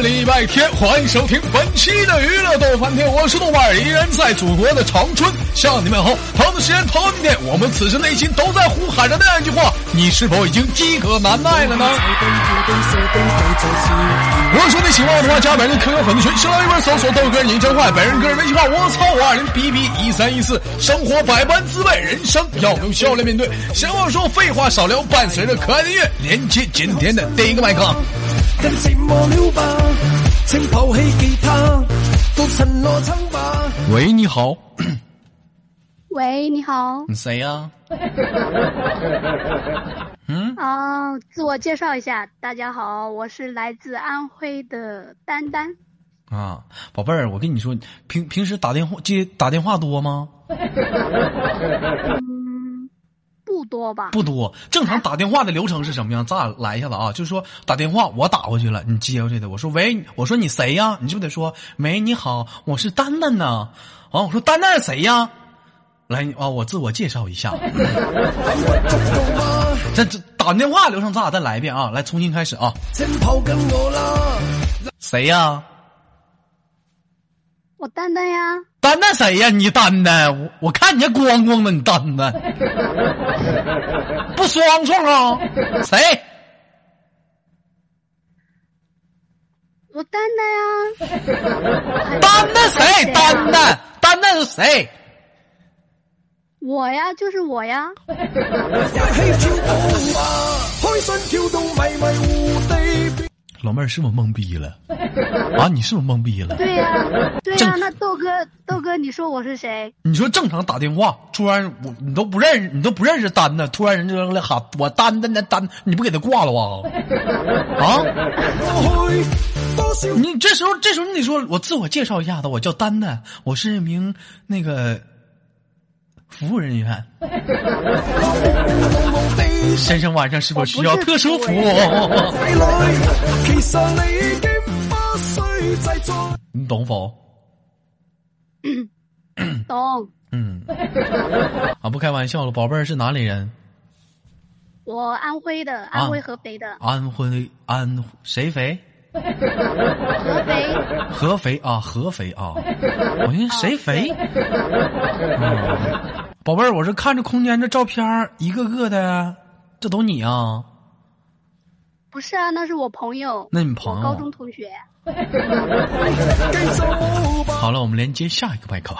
礼拜天，欢迎收听本期的娱乐逗翻天，我是豆瓣，依然在祖国的长春向你们好。同样的时间，同样的地点，我们此时内心都在呼喊着那样一句话：你是否已经饥渴难耐了呢？如果说你喜欢我的话，加本人 QQ 粉丝群，新浪微博搜索豆哥你真坏，本人个人微信号我操五二零 B B 一三一四。生活百般滋味，人生要用笑来面对。闲话少说，废话少聊，伴随着可爱的音乐，连接今天的第一个麦克。喂，你好。喂，你好。你谁呀？嗯。啊，自我介绍一下，大家好，我是来自安徽的丹丹。啊，宝贝儿，我跟你说，平平时打电话接打电话多吗？嗯，不多吧。不多，正常打电话的流程是什么样？咱俩来一下子啊，就是说打电话我打过去了，你接过去的。我说喂，我说你谁呀？你就得说喂，你好，我是丹丹呐。啊，我说丹丹谁呀？来啊，我自我介绍一下。这这打电话流程咱俩再来一遍啊，来重新开始啊。谁呀？我丹丹呀，丹丹谁呀？你丹丹，我我看你这光光的，你丹丹，不双重啊？谁？我丹丹呀，丹丹谁？丹丹，丹丹是谁？我呀，就是我呀。老妹儿是不是懵逼了？啊，你是不是懵逼了？对呀，对呀。那豆哥，豆哥，你说我是谁？你说正常打电话，突然我你都不认识，你都不认识丹丹，突然人就来喊我丹丹丹丹，你不给他挂了啊？啊？你这时候这时候你得说，我自我介绍一下子，我叫丹丹，我是一名那个。服务人员，先生晚上是否需要特殊服务？你懂否？懂。嗯。啊，不开玩笑了，宝贝儿是哪里人？我安徽的，安徽合肥的。安徽安谁肥？合肥，合肥啊，合肥啊！我寻思谁肥？宝贝儿，我是看着空间这照片一个个的，这都你啊？不是啊，那是我朋友。那你朋友？高中同学。好了，我们连接下一个麦克。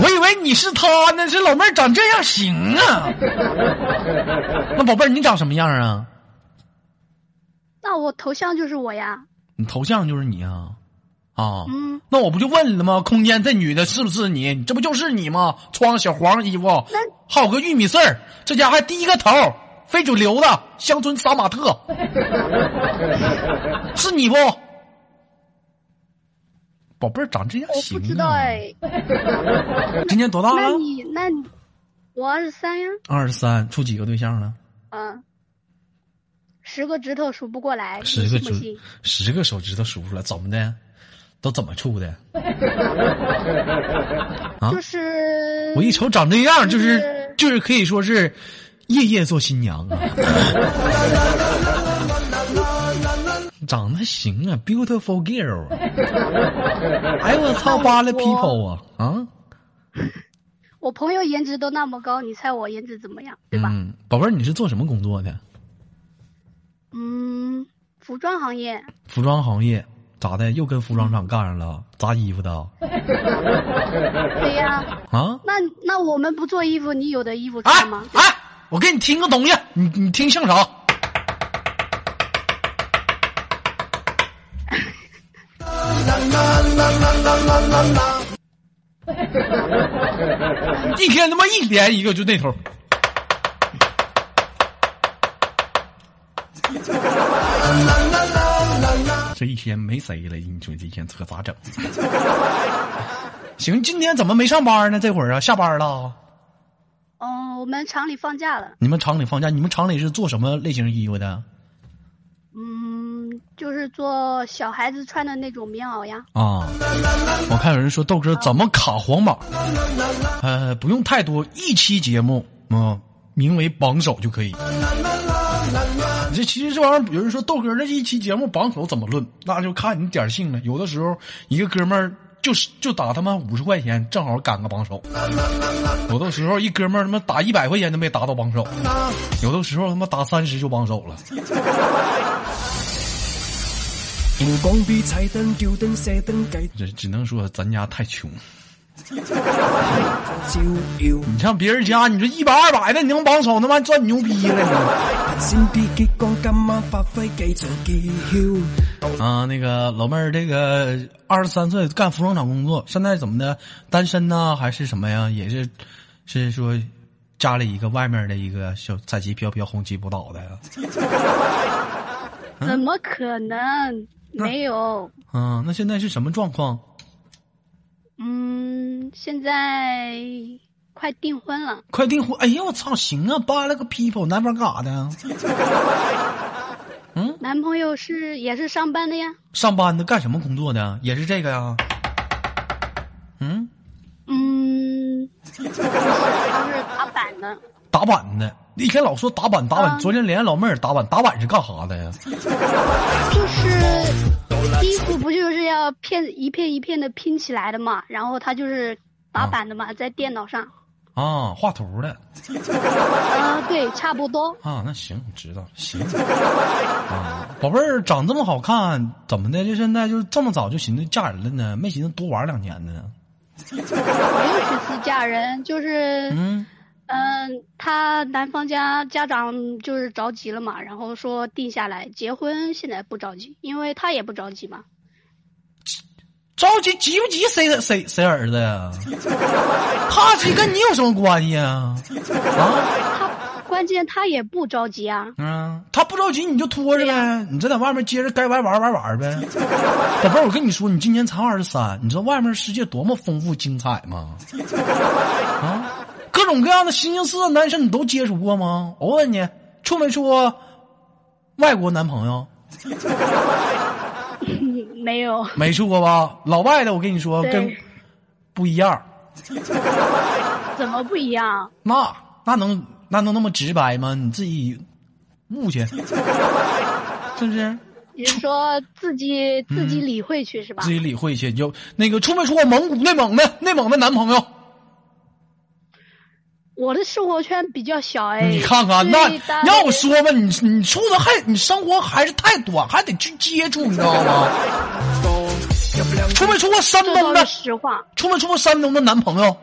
我以为你是他呢，这老妹儿长这样行啊？那宝贝儿，你长什么样啊？那我头像就是我呀。你头像就是你啊？啊？嗯。那我不就问了吗？空间这女的是不是你？这不就是你吗？穿小黄衣服，还有个玉米穗儿，这家还低个头，非主流的乡村杀马特，是你不？宝贝儿长这样行啊？我不知道哎。今年多大了？那你那，你我二十三呀。二十三，处几个对象了？嗯，十个指头数不过来。十个指，十个手指头数不出来，怎么的？都怎么处的？啊？就是我一瞅长这样，就是就是可以说是夜夜做新娘啊。长得行啊，beautiful girl。哎我操，扒了 people 啊啊！我朋友颜值都那么高，你猜我颜值怎么样？对吧？嗯，宝贝儿，你是做什么工作的？嗯，服装行业。服装行业咋的？又跟服装厂干上了？砸衣服的？对呀。啊？那那我们不做衣服，你有的衣服穿吗？哎，我给你听个东西，你你听像啥？一天他妈一连一个就那头，这一天没谁了，你说这一天可咋整？行，今天怎么没上班呢？这会儿啊，下班了。哦，我们厂里放假了。你们厂里放假？你们厂里是做什么类型衣服的？就是做小孩子穿的那种棉袄呀。啊，我看有人说豆哥怎么卡黄马？呃，不用太多，一期节目，嗯，名为榜首就可以。你这其实这玩意儿，有人说豆哥那一期节目榜首怎么论，那就看你点性了。有的时候一个哥们儿就是就打他妈五十块钱，正好赶个榜首；有的时候一哥们儿他妈打一百块钱都没达到榜首；有的时候他妈打三十就榜首了。荧光比彩灯、吊灯、射灯计这只能说咱家太穷。你上别人家，你说一百二百的，你能帮手，他妈赚牛逼了。你啊！那个老妹儿，这个二十三岁干服装厂工作，现在怎么的？单身呢，还是什么呀？也是，是说家里一个外面的一个小彩旗飘飘、红旗不倒的呀？怎么可能？没有。嗯，那现在是什么状况？嗯，现在快订婚了。快订婚！哎呀，我操，行啊，扒了个 people，男方干啥的？嗯男朋友是也是上班的呀。上班的，干什么工作的？也是这个呀？嗯，嗯，不是，他是打板的。打板的，一天老说打板打板，啊昨天连老妹儿打板，打板是干啥的呀？就是衣服不就是要片一片一片的拼起来的嘛，然后他就是打版的嘛，在电脑上。啊，画图的。啊，对，差不多。啊，那行，我知道了，行。啊，宝贝儿长这么好看，怎么的？就现在就这么早就寻思嫁人了呢？没寻思多玩两年呢？没有去私嫁人，就是嗯，嗯，他男方家家长就是着急了嘛，然后说定下来结婚，现在不着急，因为他也不着急嘛。着急急不急？谁谁谁儿子呀？他急跟你有什么关系啊？啊，他关键他也不着急啊。嗯，他不着急你就拖着呗，你就在外面接着该玩玩玩玩呗。宝贝儿，我跟你说，你今年才二十三，你知道外面世界多么丰富精彩吗？啊，各种各样的形形色色男生你都接触过吗？我问你，处没处过外国男朋友？没有，没处过吧？老外的，我跟你说跟不一样，怎么不一样？那那能那能那么直白吗？你自己悟去，是不是？你是说自己自己理会去是吧自？己理会去。就那个处没处过蒙古、内蒙的内蒙的男朋友？我的生活圈比较小哎。你看看，那要我说吧，你你处的还你生活还是太短，还得去接触，你知道吗？出没出过山东的？是实话。出没出过山东的男朋友？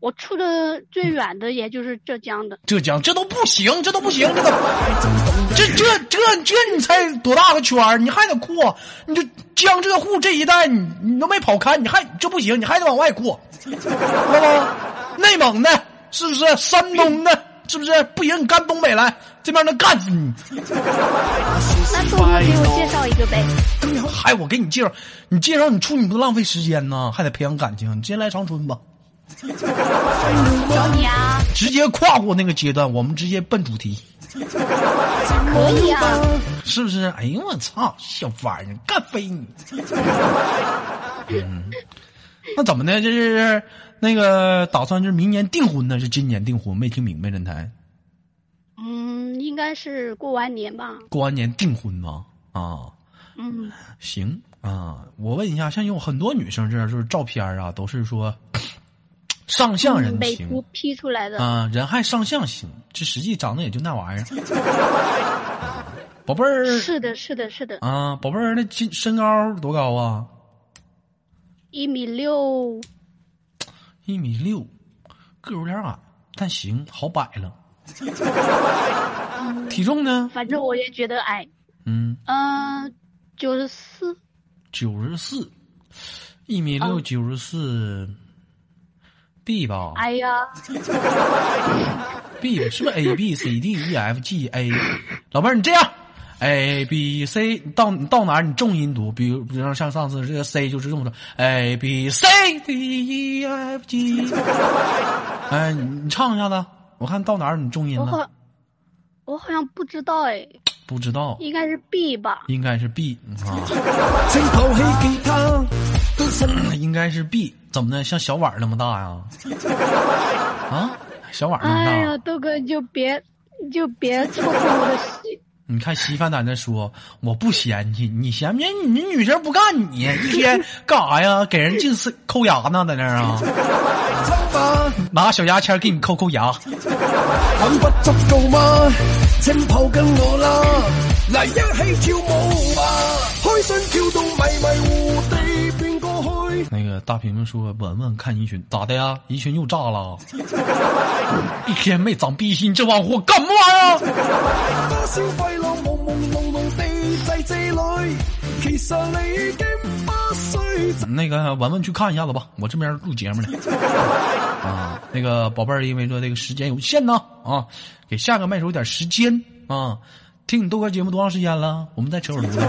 我处的最远的也就是浙江的，浙江这都不行，这都不行，这都这这这这你才多大个圈儿？你还得扩，你就江浙沪这一带，你你都没跑开，你还这不行，你还得往外扩，知道吗？内蒙的，是不是？山东的，是不是？不行，你干东北来，这边能干死你。那豆哥给我介绍一个呗。还我给你介绍，你介绍你处你不浪费时间呢，还得培养感情。你直接来长春吧，找你啊，直接跨过那个阶段，我们直接奔主题，可以啊。是不是？哎呦我操，小玩意儿，干飞你！嗯，那怎么的？这是那个打算就是明年订婚呢，是今年订婚？没听明白，人台嗯，应该是过完年吧。过完年订婚吗？啊，嗯，行啊，我问一下，像有很多女生这样，就是照片啊，都是说上相人行美图 P 出来的。啊，人还上相行，这实际长得也就那玩意儿。宝贝儿是的，是的，是的，啊，宝贝儿，那身身高多高啊？一米六，一米六，个儿有点矮，但行，好摆了。体重呢？反正我也觉得矮。嗯，嗯，九十四，九十四，一米六，嗯九十四，B 吧哎呀，？B 吧是不是 A B C D E F G A？老妹儿，你这样，A B C，你到你到哪儿你重音读，比如比如说像上次这个 C 就是这么说，A B C D E F G。哎，你你唱一下子，我看到哪儿你重音了？我好，我好像不知道哎，不知道，应该是 B 吧？应该是 B 啊，应该是 B。怎么的？像小碗儿那么大呀？啊，小碗那么大。哎呀，豆哥你就别你就别戳破我的心。你看稀饭在那说我不嫌弃，你嫌不嫌你你女生不干你一天干啥呀？给人净是抠牙呢，在那儿啊，拿小牙签给你抠抠牙。很不足够吗？請抱緊我啦，嚟一起跳舞吧，大屏幕说文文看一群咋的呀？一群又炸了。一天没长逼心这帮货干嘛呀？那个文文去看一下子吧我这边录节目呢。啊那个宝贝儿因为说这个时间有限呢啊给下个麦手点时间啊听你逗个节目多长时间了？我们再扯会儿犊子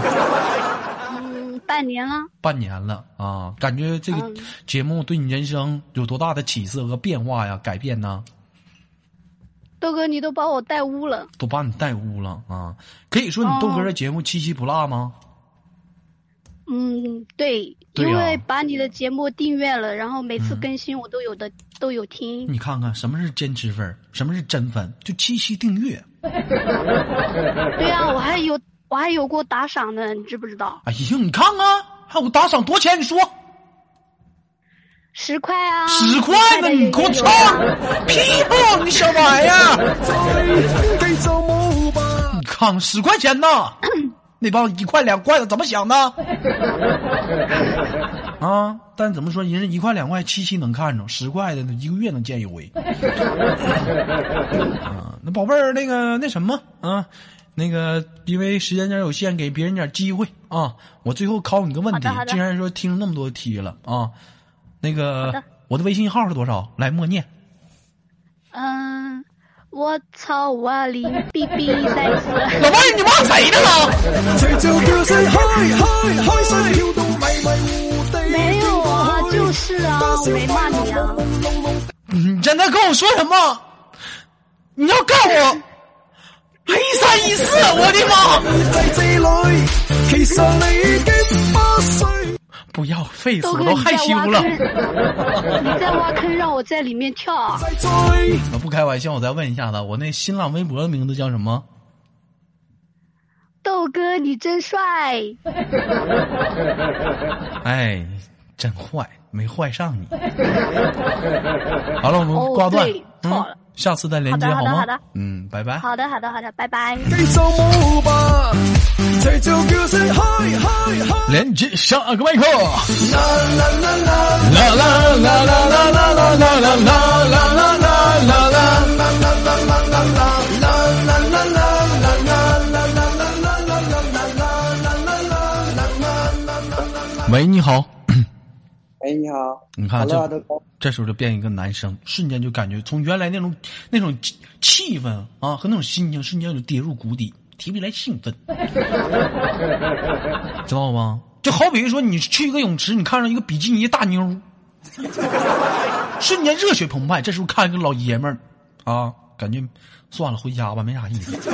嗯，半年了。半年了啊，感觉这个节目对你人生有多大的起色和变化呀？改变呢？豆哥，你都把我带污了。都把你带污了啊！可以说你豆哥的节目七七不落吗？嗯，对，因为把你的节目订阅了，然后每次嗯更新我都有的、都有听。你看看什么是坚持粉，什么是真粉，就七七订阅。对啊，我还有我还有过打赏呢，你知不知道？哎呀，你看看，还有打赏多少錢？你说十块啊，十块呢？你给我操也有啊！屁股，你小玩意兒！再繼續舞吧。你看十块钱呢？那帮一块两块的怎么想的？啊！但怎么说，人家一块两块七七能看着，十块的一个月能见一回。啊，那宝贝儿，那个那什么啊，那个因为时间点有限给别人点机会啊我最后考你个问题既然说听那么多题了啊。那个我的微信号是多少？来默念。嗯我操五二零逼逼赖斯老妹儿你骂谁呢 没有啊就是啊我没骂你啊。你在那跟我说什么？你要干我。一三一四我的妈！不要费死我都害羞了你在挖坑让我在里面跳啊？不开玩笑我再问一下子我那新浪微博的名字叫什么？豆哥你真帅。哎真坏没坏上你。好了我们挂断。嗯。下次再连接好吗好的好的好的？嗯，拜拜。好的，好的，好的，拜拜。繼續舞吧，隨着叫聲開開開。連接下個麥克。啦啦啦啦。啦啦啦啦啦啦啦啦啦啦啦啦啦啦。喂，你好。哎，你好，你看，这，这时候就变一个男生，瞬间就感觉从原来那种那种气气氛啊和那种心情，瞬间就跌入谷底，提不起来兴奋，知道吗？就好比说你去一个泳池，你看上一个比基尼大妞，瞬间热血澎湃。这时候看一个老爷们儿啊，感觉算了，回家吧，没啥意思。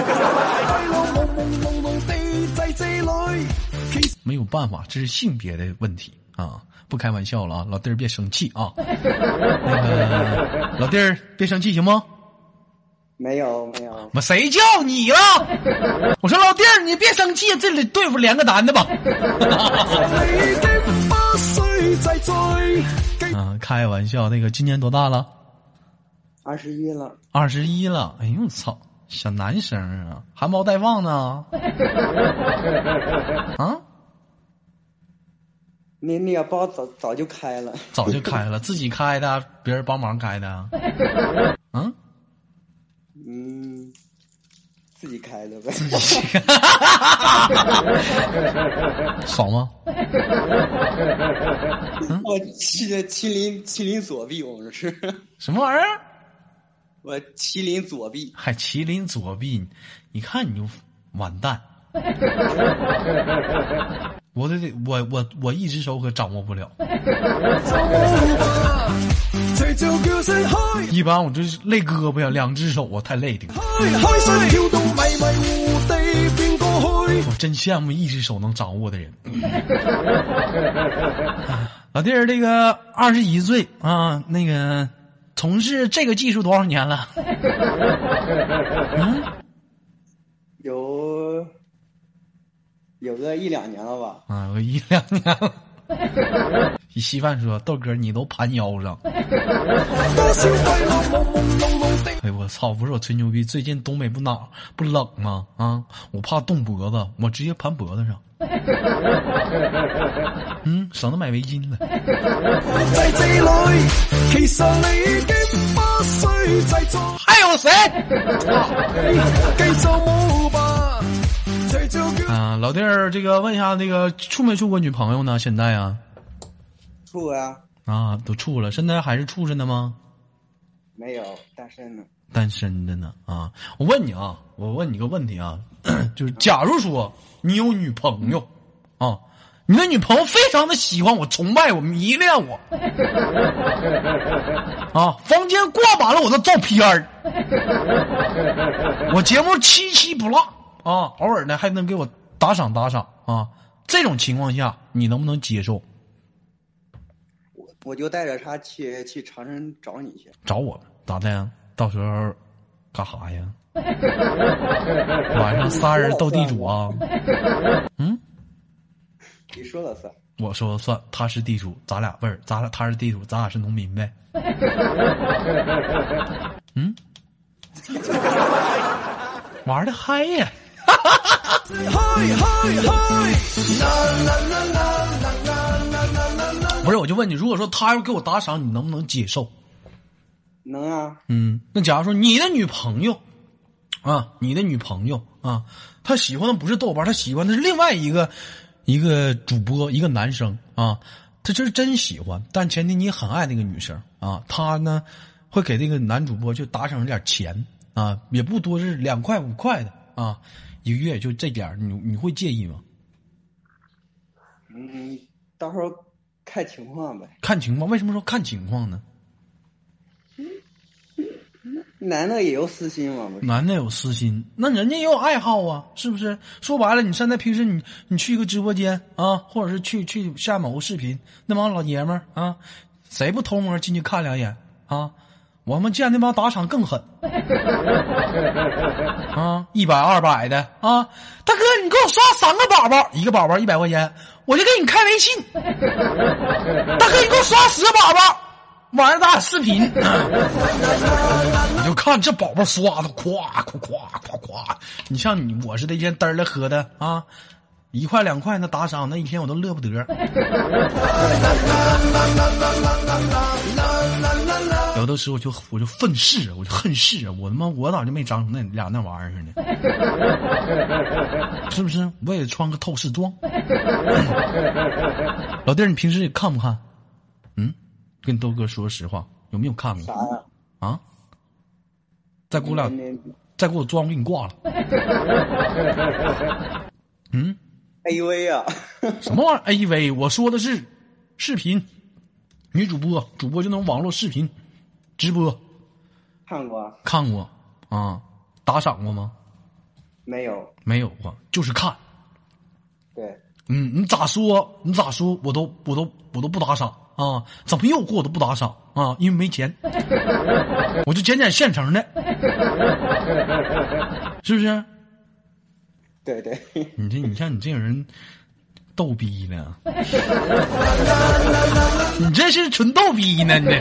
没有办法，这是性别的问题啊！不开玩笑了啊，老弟儿别生气啊。那个老弟儿别生气行吗？没有没有，我谁叫你了？我说老弟儿，你别生气，这里对付连个男的吧。啊，开玩笑，那个今年多大了？二十一了，二十一了。哎呦我操，小男生啊，含苞待放呢。啊，那那个包早早就开了，早就开了，自己开的，别人帮忙开的啊？嗯。嗯，自己开的呗。自己爽 吗？我麒的麒麟麒麟左臂，我们是，什么玩意儿？我麒麟左臂，还麒麟左臂，你看你就完蛋。我得我我我一只手可掌握不了，一般我就是累胳膊呀，两只手啊太累的。我真羡慕一只手能掌握的人。老弟儿，这个二十一岁啊，那个从事这个技术多少年了？嗯，有有个一两年了吧？啊，有一两年了。稀饭说：“豆哥，你都盘腰上。”哎我操！不是我吹牛逼，最近东北不哪不冷吗？啊，我怕冻脖子，我直接盘脖子上。嗯，省得买围巾了。还有谁？啊，老弟儿，这个问一下，那个处没处过女朋友呢？现在啊？处啊。啊，都处了，现在还是处着呢吗？没有，单身呢。单身着呢？啊，我问你啊，我问你个问题啊，就是假如说你有女朋友啊，你的女朋友非常的喜欢我、崇拜我、迷恋我，啊，房间挂满了我的照片儿，我节目七七不落啊，偶尔呢还能给我打赏打赏啊，这种情况下你能不能接受？我我就带着他去去长春找你去。找我咋的呀？到时候干啥呀？晚上仨人斗地主啊？嗯，你说了算。我说了算，他是地主，咱俩不是，咱俩他是地主，咱俩是农民呗。嗯，玩的嗨呀！不是，我就问你，如果说他要给我打赏，你能不能接受？能啊。嗯，那假如说你的女朋友，啊，你的女朋友啊，她喜欢的不是豆瓣，她喜欢的是另外一个一个主播，一个男生啊，她这是真喜欢，但前提你很爱那个女生啊，她呢会给那个男主播就打赏点钱啊，也不多，是两块五块的啊，一个月就这点你你会介意吗？嗯，到时候看情况呗。看情况？为什么说看情况呢？男的也有私心嘛？男的有私心，那人家也有爱好啊，是不是？说白了，你现在平时你你去一个直播间啊，或者是去去下某个视频，那帮老爷们儿啊，谁不偷摸进去看两眼啊？我们见那帮打赏更狠 啊，一百二百的啊，大哥，你给我刷三个宝宝，一个宝宝一百块钱，我就给你开微信。大哥，你给我刷十个宝宝。晚上咱俩视频，你就看这宝宝刷的，夸夸夸夸夸。你像你我是那天嘚儿了喝的啊，一块两块那打赏，那一天我都乐不得。有的时候就我就愤世，我就恨世啊！我他妈我咋就没长成那俩那玩意儿似的？是不是？我也穿个透视装。老弟儿，你平时也看不看？嗯？跟豆哥说实话，有没有看过？啊！再给我俩，再给我装，我给你挂了。嗯？A V 啊？什么玩意儿？A V？我说的是视频，女主播，主播就能网络视频直播。看过。看过啊？打赏过吗？没有。没有过，就是看。对。嗯，你咋说？你咋说？我都，我都，我都不打赏。啊，怎么诱惑我都不打赏啊？因为没钱，我就捡捡现成的，是不是？对对，你这你像你这种人，逗逼呢？你这是纯逗逼呢？你这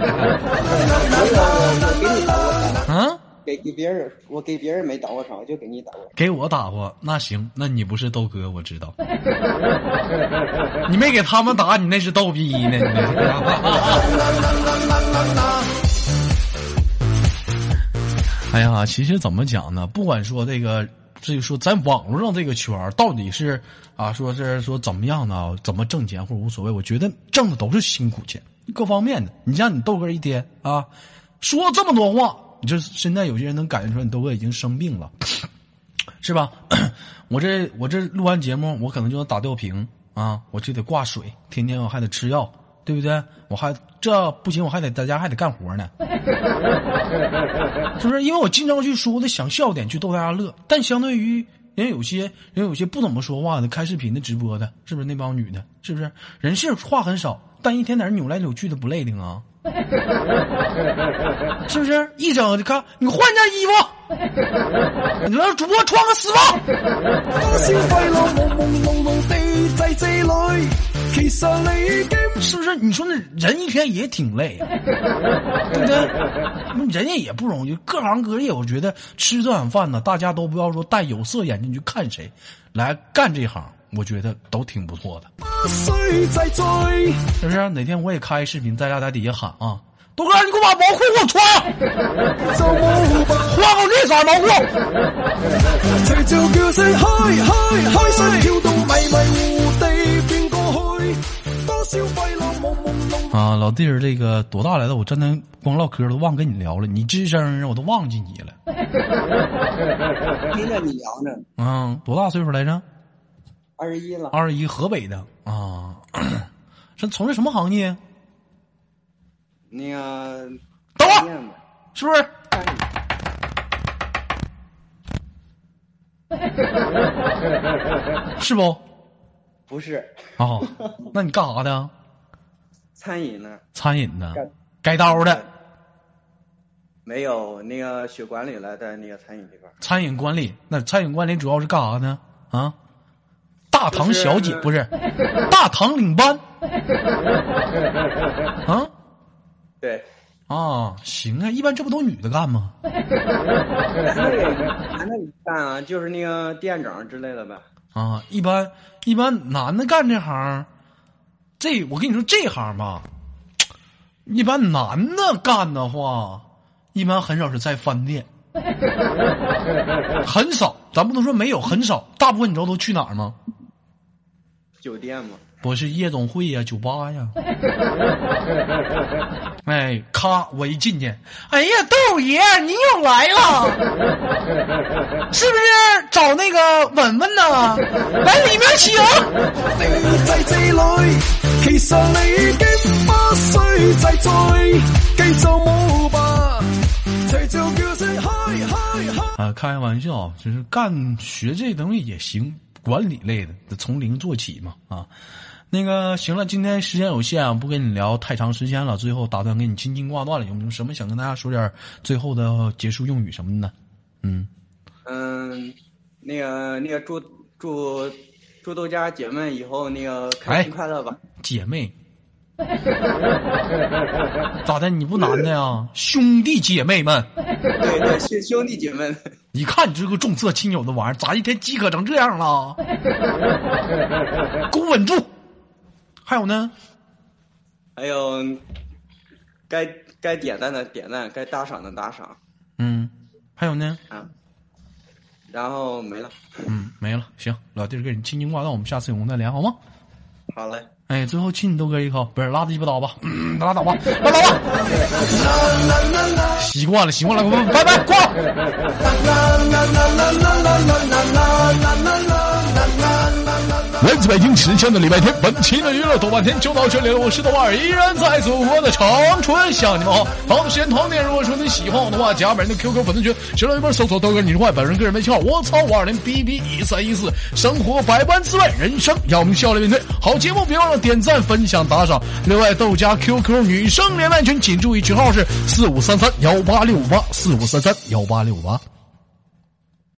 啊？给给别人，我给别人没打过场，我就给你打过。给我打过，那行，那你不是豆哥，我知道。你没给他们打，你那是逗逼呢？你那是。哎呀，其实怎么讲呢？不管说这个，至于说在网络上这个圈到底是啊，说是说怎么样呢？怎么挣钱或者无所谓，我觉得挣的都是辛苦钱，各方面的。你像你豆哥一天啊，说这么多话。你就现在有些人能感觉出来，你豆哥已经生病了，是吧？我这我这录完节目，我可能就能打吊瓶啊，我就得挂水，天天我还得吃药，对不对？我还这不行，我还得在家还得干活呢，是不是？因为我经常去说，的想笑点去逗大家乐。但相对于人有些人有些不怎么说话的，开视频的、直播的，是不是那帮女的？是不是人是话很少，但一天在那扭来扭去的不累的啊？是不是？一整就看你换件衣服，你让主播穿个丝袜。是不是？你说那人一天也挺累啊，对不对？人家也不容易，各行各业，我觉得吃这碗饭呢，大家都不要说戴有色眼镜去看谁来干这行，我觉得都挺不错的。是不是？哪天我也开视频，在家在底下喊啊，豆哥，你给我把毛裤给我穿 换个绿色毛裤。啊，老弟儿，这个多大来了？我真的光唠嗑都忘跟你聊了，你吱声我都忘记你了。听着你聊呢，嗯，多大岁数来着？二十一了，二十一，河北的啊。是从事什么行业？那个等会儿，是不是？是不？不是哦，那你干啥的？餐饮呢，餐饮的干，改刀的，没有那个学管理了，在那个餐饮这块儿。餐饮管理。那餐饮管理主要是干啥呢？啊？大堂小姐不是？大堂领班？啊？对，啊，行啊，一般这不都女的干吗？男的也男的也干啊，就是那个店长之类的呗。啊，一般一般男的干这行，这我跟你说这行吧，一般男的干的话，一般很少是在饭店，很少，咱不能说没有，很少，大部分你知道都去哪儿吗？酒店吗，不是夜总会呀、酒吧呀。哎，咔，我一进去，哎呀，豆爷，你又来了，是不是找那个文文呢？来里面请。在這裏，其實你已經不需再追，繼續舞吧。啊，开玩笑，就是干学这东西也行，管理类的，得從零做起嘛啊。那个行了，今天时间有限啊，不跟你聊太长时间了。最后打算跟你轻轻挂断了，有没有什么想跟大家说点最后的结束用语什么的呢？嗯，嗯，那个那个祝祝祝豆家姐妹以后那个开心快乐吧。姐妹，咋的？你不男的呀？兄弟姐妹们，对对，兄兄弟姐妹们，你看你这个重色轻友的玩意儿，咋一天饥渴成这样了？给我稳住！还有呢？还有该该点赞的点赞，该打赏的打赏嗯，还有呢？啊。然后没了，嗯，没了。行，老弟儿跟你轻轻挂断，我们下次有空再连好吗？好嘞。哎，最后亲你豆哥一口，不是拉鸡巴倒吧？拉倒吧，拉倒吧。习惯了，习惯了，拜拜，挂了。来自北京时间的礼拜天，本期的娱乐豆瓣天就到这里了。我是豆瓣，依然在祖国的长春向你们好。同样的时间，同点，如果说你喜欢我的话，加本人的 QQ 粉丝群，新浪微博搜索豆哥你是坏，本人个人微信号我操五二零 B B 一三一四。生活百般滋味，人生要我们笑来面对。好节目别忘了点赞、分享、打赏。另外，豆家 QQ 女生连麦群，请注意群号是四五三三幺八六五八四五三三幺八六五八。